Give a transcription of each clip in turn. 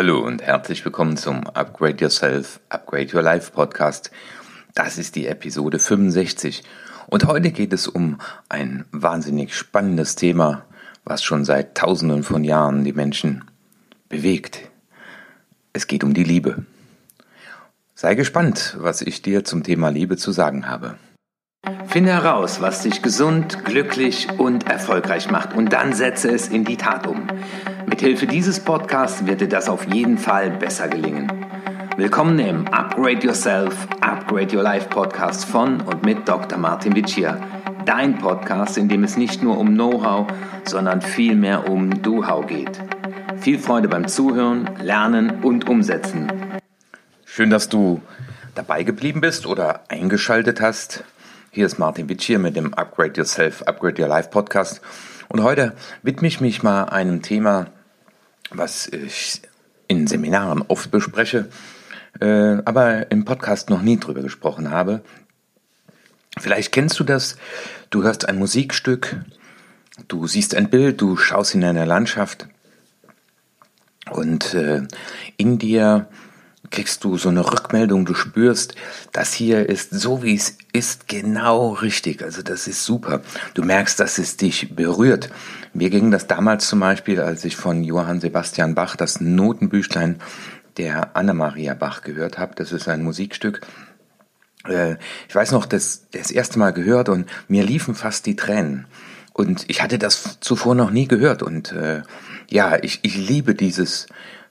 Hallo und herzlich willkommen zum Upgrade Yourself, Upgrade Your Life Podcast. Das ist die Episode 65 und heute geht es um ein wahnsinnig spannendes Thema, was schon seit tausenden von Jahren die Menschen bewegt. Es geht um die Liebe. Sei gespannt, was ich dir zum Thema Liebe zu sagen habe. Finde heraus, was dich gesund, glücklich und erfolgreich macht und dann setze es in die Tat um. Mithilfe dieses Podcasts wird dir das auf jeden Fall besser gelingen. Willkommen im Upgrade Yourself, Upgrade Your Life Podcast von und mit Dr. Martin Vicia. Dein Podcast, in dem es nicht nur um Know-how, sondern vielmehr um Do-How geht. Viel Freude beim Zuhören, Lernen und Umsetzen. Schön, dass du dabei geblieben bist oder eingeschaltet hast. Hier ist Martin Witsch mit dem Upgrade Yourself, Upgrade Your Life Podcast. Und heute widme ich mich mal einem Thema, was ich in Seminaren oft bespreche, äh, aber im Podcast noch nie drüber gesprochen habe. Vielleicht kennst du das, du hörst ein Musikstück, du siehst ein Bild, du schaust in eine Landschaft und äh, in dir kriegst du so eine Rückmeldung, du spürst, das hier ist so wie es ist genau richtig. Also das ist super. Du merkst, dass es dich berührt. Mir ging das damals zum Beispiel, als ich von Johann Sebastian Bach das Notenbüchlein der Anna-Maria Bach gehört habe. Das ist ein Musikstück. Äh, ich weiß noch, das, das erste Mal gehört und mir liefen fast die Tränen. Und ich hatte das zuvor noch nie gehört. Und äh, ja, ich, ich liebe dieses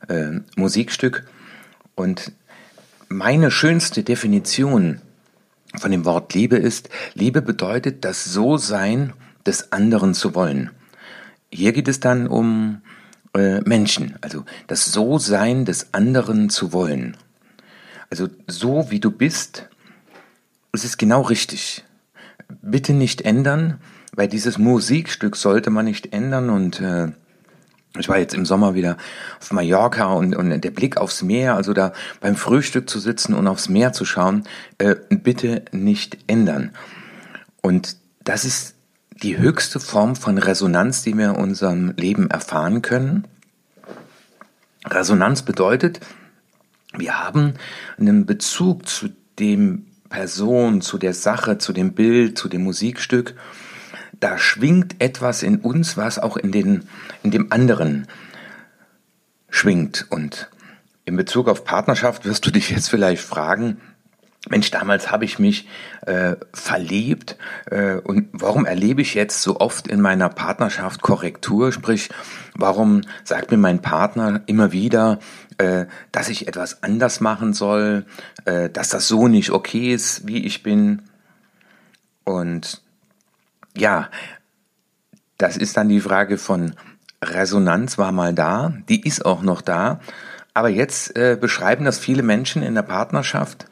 äh, Musikstück. Und meine schönste Definition von dem Wort Liebe ist, Liebe bedeutet das So-Sein des anderen zu wollen. Hier geht es dann um äh, Menschen, also das So-Sein des anderen zu wollen. Also so wie du bist, es ist genau richtig. Bitte nicht ändern, weil dieses Musikstück sollte man nicht ändern und äh, ich war jetzt im Sommer wieder auf Mallorca und, und der Blick aufs Meer, also da beim Frühstück zu sitzen und aufs Meer zu schauen, äh, bitte nicht ändern. Und das ist die höchste Form von Resonanz, die wir in unserem Leben erfahren können. Resonanz bedeutet, wir haben einen Bezug zu dem Person, zu der Sache, zu dem Bild, zu dem Musikstück da schwingt etwas in uns, was auch in, den, in dem anderen schwingt. Und in Bezug auf Partnerschaft wirst du dich jetzt vielleicht fragen, Mensch, damals habe ich mich äh, verliebt äh, und warum erlebe ich jetzt so oft in meiner Partnerschaft Korrektur? Sprich, warum sagt mir mein Partner immer wieder, äh, dass ich etwas anders machen soll, äh, dass das so nicht okay ist, wie ich bin? Und ja, das ist dann die Frage von Resonanz war mal da, die ist auch noch da, aber jetzt äh, beschreiben das viele Menschen in der Partnerschaft,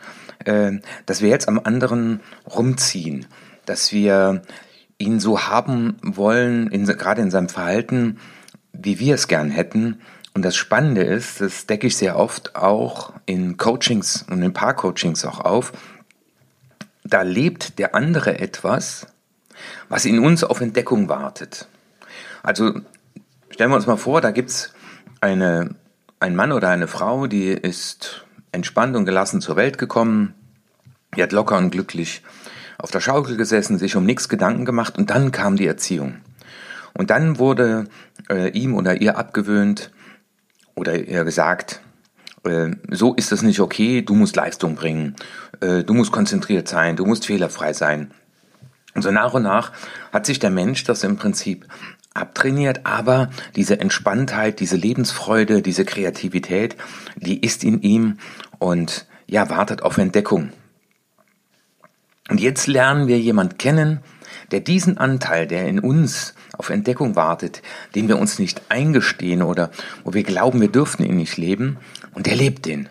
äh, dass wir jetzt am anderen rumziehen, dass wir ihn so haben wollen, in, gerade in seinem Verhalten, wie wir es gern hätten. Und das Spannende ist, das decke ich sehr oft auch in Coachings und in Paarcoachings auch auf, da lebt der andere etwas, was in uns auf Entdeckung wartet. Also stellen wir uns mal vor, da gibt's eine, ein Mann oder eine Frau, die ist entspannt und gelassen zur Welt gekommen, die hat locker und glücklich auf der Schaukel gesessen, sich um nichts Gedanken gemacht und dann kam die Erziehung. Und dann wurde äh, ihm oder ihr abgewöhnt oder ihr gesagt, äh, so ist es nicht okay, du musst Leistung bringen, äh, du musst konzentriert sein, du musst fehlerfrei sein. Und so nach und nach hat sich der Mensch das im Prinzip abtrainiert, aber diese Entspanntheit, diese Lebensfreude, diese Kreativität, die ist in ihm und ja, wartet auf Entdeckung. Und jetzt lernen wir jemand kennen, der diesen Anteil, der in uns auf Entdeckung wartet, den wir uns nicht eingestehen oder wo wir glauben, wir dürften ihn nicht leben, und der lebt den.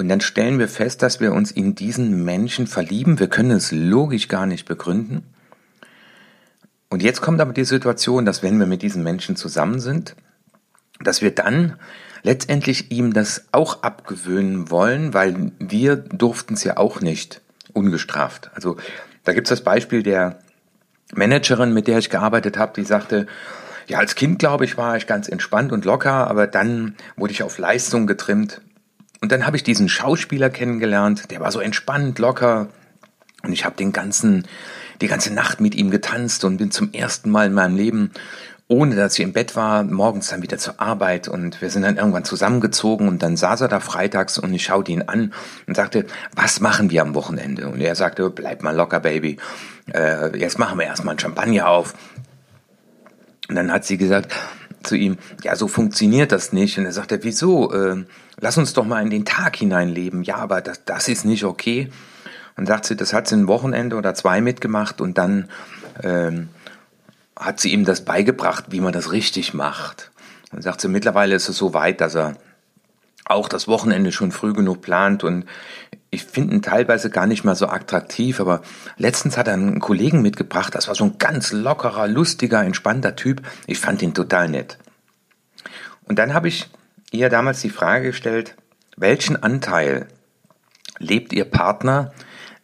Und dann stellen wir fest, dass wir uns in diesen Menschen verlieben. Wir können es logisch gar nicht begründen. Und jetzt kommt aber die Situation, dass wenn wir mit diesen Menschen zusammen sind, dass wir dann letztendlich ihm das auch abgewöhnen wollen, weil wir durften es ja auch nicht ungestraft. Also da gibt es das Beispiel der Managerin, mit der ich gearbeitet habe, die sagte, ja, als Kind, glaube ich, war ich ganz entspannt und locker, aber dann wurde ich auf Leistung getrimmt. Und dann habe ich diesen Schauspieler kennengelernt, der war so entspannt, locker. Und ich habe den ganzen, die ganze Nacht mit ihm getanzt und bin zum ersten Mal in meinem Leben ohne dass ich im Bett war, morgens dann wieder zur Arbeit und wir sind dann irgendwann zusammengezogen und dann saß er da freitags und ich schaute ihn an und sagte, was machen wir am Wochenende? Und er sagte, bleib mal locker, Baby, äh, jetzt machen wir erstmal ein Champagner auf. Und dann hat sie gesagt zu ihm, ja, so funktioniert das nicht. Und er sagte, wieso? Äh, lass uns doch mal in den Tag hineinleben. Ja, aber das, das ist nicht okay. Und sagt sie, das hat sie ein Wochenende oder zwei mitgemacht und dann ähm, hat sie ihm das beigebracht, wie man das richtig macht. Dann sagt sie, mittlerweile ist es so weit, dass er auch das Wochenende schon früh genug plant und ich finde ihn teilweise gar nicht mal so attraktiv, aber letztens hat er einen Kollegen mitgebracht, das war so ein ganz lockerer, lustiger, entspannter Typ. Ich fand ihn total nett. Und dann habe ich ihr damals die Frage gestellt, welchen Anteil lebt ihr Partner,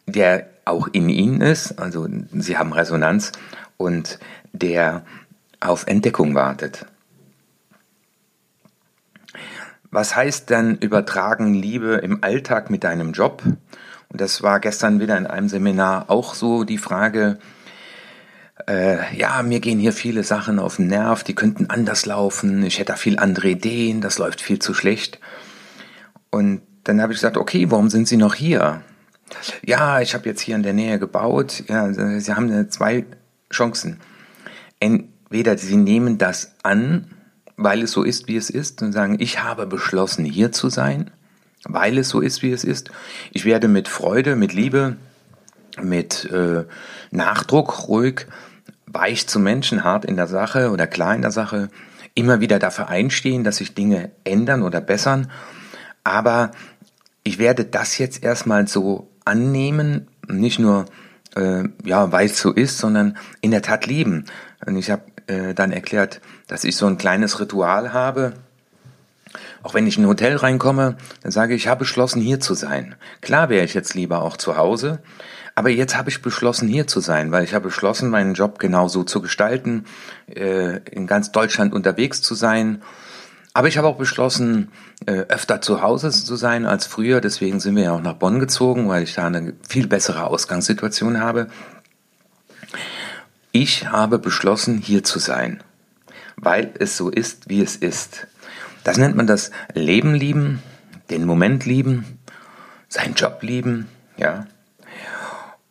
der auch in ihnen ist, also sie haben Resonanz und der auf Entdeckung wartet. Was heißt denn übertragen Liebe im Alltag mit deinem Job? Und das war gestern wieder in einem Seminar auch so die Frage, äh, ja, mir gehen hier viele Sachen auf den Nerv, die könnten anders laufen, ich hätte da viel andere Ideen, das läuft viel zu schlecht. Und dann habe ich gesagt, okay, warum sind Sie noch hier? Ja, ich habe jetzt hier in der Nähe gebaut. Ja, Sie haben zwei Chancen entweder sie nehmen das an, weil es so ist, wie es ist, und sagen, ich habe beschlossen, hier zu sein, weil es so ist, wie es ist. Ich werde mit Freude, mit Liebe, mit äh, Nachdruck ruhig, weich zum Menschen, hart in der Sache oder klar in der Sache, immer wieder dafür einstehen, dass sich Dinge ändern oder bessern. Aber ich werde das jetzt erstmal so annehmen, nicht nur äh, ja, weil es so ist, sondern in der Tat lieben. Und ich habe äh, dann erklärt, dass ich so ein kleines Ritual habe. Auch wenn ich in ein Hotel reinkomme, dann sage ich, ich habe beschlossen, hier zu sein. Klar wäre ich jetzt lieber auch zu Hause, aber jetzt habe ich beschlossen, hier zu sein, weil ich habe beschlossen, meinen Job genau so zu gestalten, äh, in ganz Deutschland unterwegs zu sein. Aber ich habe auch beschlossen, äh, öfter zu Hause zu sein als früher. Deswegen sind wir ja auch nach Bonn gezogen, weil ich da eine viel bessere Ausgangssituation habe. Ich habe beschlossen, hier zu sein, weil es so ist, wie es ist. Das nennt man das Leben lieben, den Moment lieben, seinen Job lieben, ja.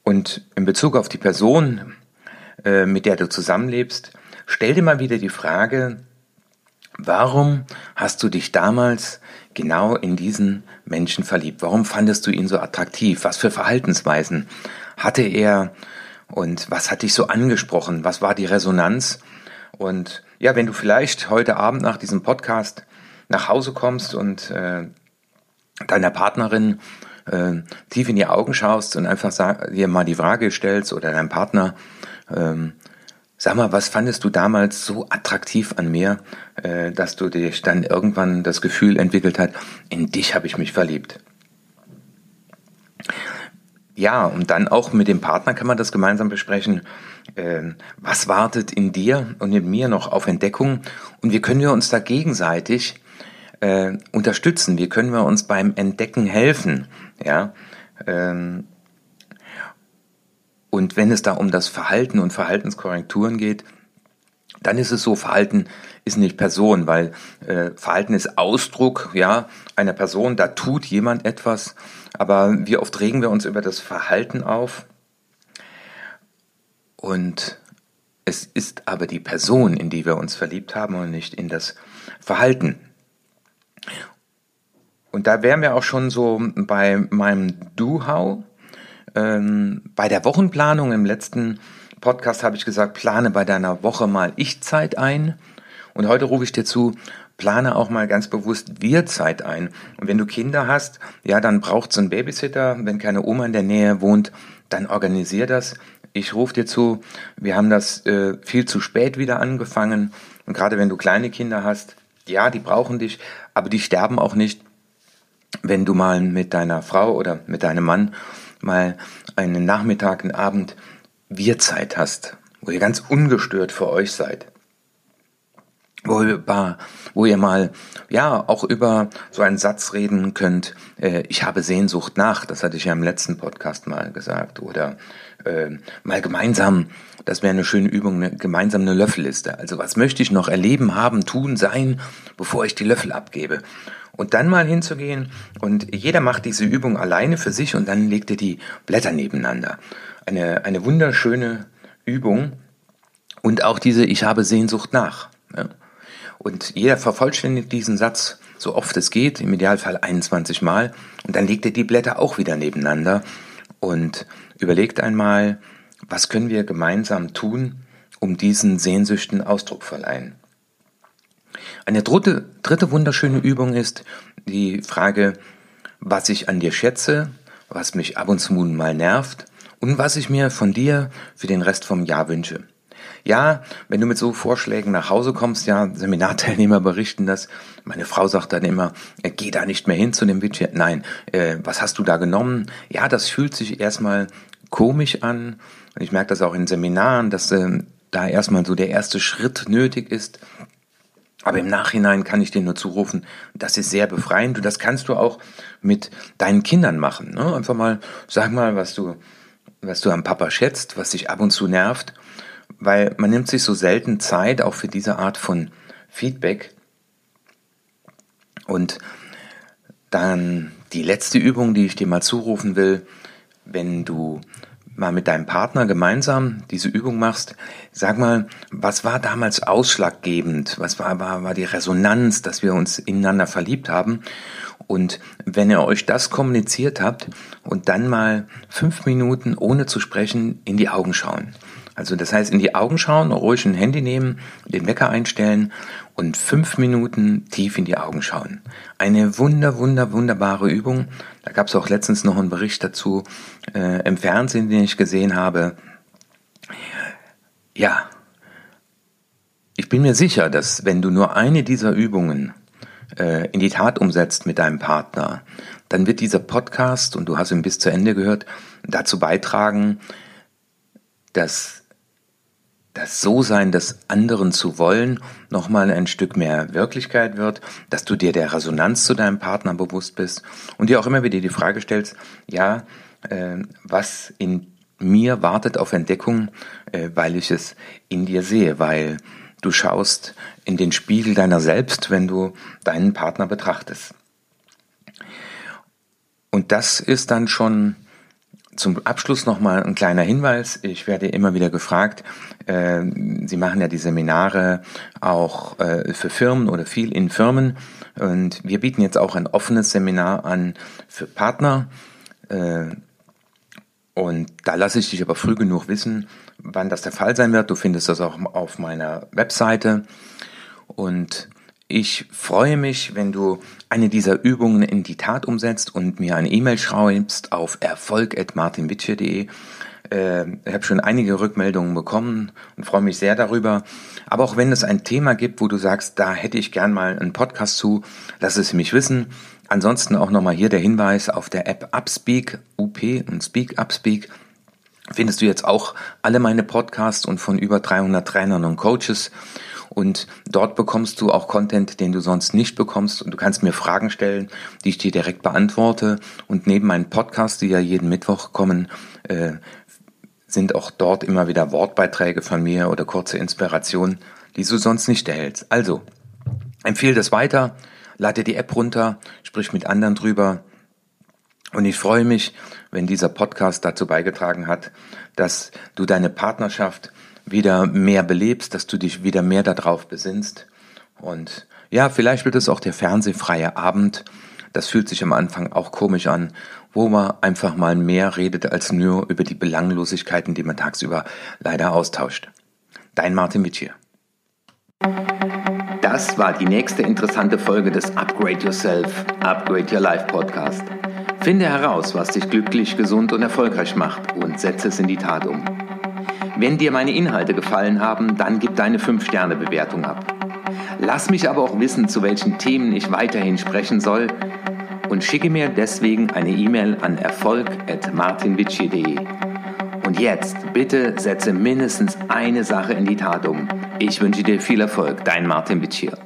Und in Bezug auf die Person, äh, mit der du zusammenlebst, stell dir mal wieder die Frage, warum hast du dich damals genau in diesen Menschen verliebt? Warum fandest du ihn so attraktiv? Was für Verhaltensweisen hatte er? Und was hat dich so angesprochen? Was war die Resonanz? Und ja, wenn du vielleicht heute Abend nach diesem Podcast nach Hause kommst und äh, deiner Partnerin äh, tief in die Augen schaust und einfach dir mal die Frage stellst oder deinem Partner, ähm, sag mal, was fandest du damals so attraktiv an mir, äh, dass du dich dann irgendwann das Gefühl entwickelt hat, in dich habe ich mich verliebt. Ja, und dann auch mit dem Partner kann man das gemeinsam besprechen. Äh, was wartet in dir und in mir noch auf Entdeckung? Und wie können wir uns da gegenseitig äh, unterstützen? Wie können wir uns beim Entdecken helfen? Ja. Ähm, und wenn es da um das Verhalten und Verhaltenskorrekturen geht, dann ist es so, Verhalten ist nicht Person, weil äh, Verhalten ist Ausdruck ja, einer Person, da tut jemand etwas aber wie oft regen wir uns über das Verhalten auf? Und es ist aber die Person, in die wir uns verliebt haben und nicht in das Verhalten. Und da wären wir auch schon so bei meinem Do-How. Ähm, bei der Wochenplanung im letzten Podcast habe ich gesagt, plane bei deiner Woche mal Ich-Zeit ein. Und heute rufe ich dir zu, plane auch mal ganz bewusst Wir-Zeit ein. Und wenn du Kinder hast, ja, dann braucht es einen Babysitter. Wenn keine Oma in der Nähe wohnt, dann organisier das. Ich rufe dir zu, wir haben das äh, viel zu spät wieder angefangen. Und gerade wenn du kleine Kinder hast, ja, die brauchen dich, aber die sterben auch nicht, wenn du mal mit deiner Frau oder mit deinem Mann mal einen Nachmittag, einen Abend Wir-Zeit hast, wo ihr ganz ungestört für euch seid. Wo ihr, wo ihr mal ja auch über so einen Satz reden könnt. Äh, ich habe Sehnsucht nach, das hatte ich ja im letzten Podcast mal gesagt. Oder äh, mal gemeinsam, das wäre eine schöne Übung, eine, gemeinsam eine Löffelliste. Also was möchte ich noch erleben, haben, tun, sein, bevor ich die Löffel abgebe. Und dann mal hinzugehen und jeder macht diese Übung alleine für sich und dann legt er die Blätter nebeneinander. Eine, eine wunderschöne Übung und auch diese Ich habe Sehnsucht nach. Ja. Und jeder vervollständigt diesen Satz so oft es geht, im Idealfall 21 Mal. Und dann legt er die Blätter auch wieder nebeneinander und überlegt einmal, was können wir gemeinsam tun, um diesen Sehnsüchten Ausdruck verleihen. Eine dritte, dritte wunderschöne Übung ist die Frage, was ich an dir schätze, was mich ab und zu mal nervt und was ich mir von dir für den Rest vom Jahr wünsche. Ja, wenn du mit so Vorschlägen nach Hause kommst, ja, Seminarteilnehmer berichten das. Meine Frau sagt dann immer, äh, geh da nicht mehr hin zu dem Budget. Nein, äh, was hast du da genommen? Ja, das fühlt sich erstmal komisch an. Und ich merke das auch in Seminaren, dass äh, da erstmal so der erste Schritt nötig ist. Aber im Nachhinein kann ich dir nur zurufen, das ist sehr befreiend und das kannst du auch mit deinen Kindern machen. Ne? Einfach mal, sag mal, was du, was du am Papa schätzt, was dich ab und zu nervt weil man nimmt sich so selten Zeit auch für diese Art von Feedback. Und dann die letzte Übung, die ich dir mal zurufen will, wenn du mal mit deinem Partner gemeinsam diese Übung machst, sag mal, was war damals ausschlaggebend? Was war, war, war die Resonanz, dass wir uns ineinander verliebt haben? Und wenn ihr euch das kommuniziert habt und dann mal fünf Minuten ohne zu sprechen in die Augen schauen. Also das heißt, in die Augen schauen, ruhig ein Handy nehmen, den Wecker einstellen und fünf Minuten tief in die Augen schauen. Eine wunder, wunder, wunderbare Übung. Da gab es auch letztens noch einen Bericht dazu äh, im Fernsehen, den ich gesehen habe. Ja, ich bin mir sicher, dass wenn du nur eine dieser Übungen äh, in die Tat umsetzt mit deinem Partner, dann wird dieser Podcast, und du hast ihn bis zu Ende gehört, dazu beitragen, dass das So-Sein des anderen zu wollen nochmal ein Stück mehr Wirklichkeit wird, dass du dir der Resonanz zu deinem Partner bewusst bist und dir auch immer wieder die Frage stellst, ja, äh, was in mir wartet auf Entdeckung, äh, weil ich es in dir sehe, weil du schaust in den Spiegel deiner selbst, wenn du deinen Partner betrachtest. Und das ist dann schon zum Abschluss nochmal ein kleiner Hinweis. Ich werde immer wieder gefragt, äh, Sie machen ja die Seminare auch äh, für Firmen oder viel in Firmen. Und wir bieten jetzt auch ein offenes Seminar an für Partner. Äh, und da lasse ich dich aber früh genug wissen, wann das der Fall sein wird. Du findest das auch auf meiner Webseite. Und ich freue mich, wenn du eine dieser Übungen in die Tat umsetzt und mir eine E-Mail schreibst auf erfolg.martinwitsche.de. Äh, ich habe schon einige Rückmeldungen bekommen und freue mich sehr darüber. Aber auch wenn es ein Thema gibt, wo du sagst, da hätte ich gern mal einen Podcast zu, lass es mich wissen. Ansonsten auch nochmal hier der Hinweis auf der App Upspeak, UP und Speak Upspeak findest du jetzt auch alle meine Podcasts und von über 300 Trainern und Coaches. Und dort bekommst du auch Content, den du sonst nicht bekommst. Und du kannst mir Fragen stellen, die ich dir direkt beantworte. Und neben meinen Podcasts, die ja jeden Mittwoch kommen, äh, sind auch dort immer wieder Wortbeiträge von mir oder kurze Inspirationen, die du sonst nicht erhältst. Also, empfehle das weiter, lade die App runter, sprich mit anderen drüber. Und ich freue mich, wenn dieser Podcast dazu beigetragen hat, dass du deine Partnerschaft wieder mehr belebst, dass du dich wieder mehr darauf besinnst. Und ja, vielleicht wird es auch der fernsehfreie Abend. Das fühlt sich am Anfang auch komisch an, wo man einfach mal mehr redet als nur über die Belanglosigkeiten, die man tagsüber leider austauscht. Dein Martin Witsch hier. Das war die nächste interessante Folge des Upgrade Yourself, Upgrade Your Life Podcast. Finde heraus, was dich glücklich, gesund und erfolgreich macht und setze es in die Tat um. Wenn dir meine Inhalte gefallen haben, dann gib deine 5-Sterne-Bewertung ab. Lass mich aber auch wissen, zu welchen Themen ich weiterhin sprechen soll und schicke mir deswegen eine E-Mail an erfolg.martinvici.de. Und jetzt bitte setze mindestens eine Sache in die Tat um. Ich wünsche dir viel Erfolg, dein Martin Bitschir.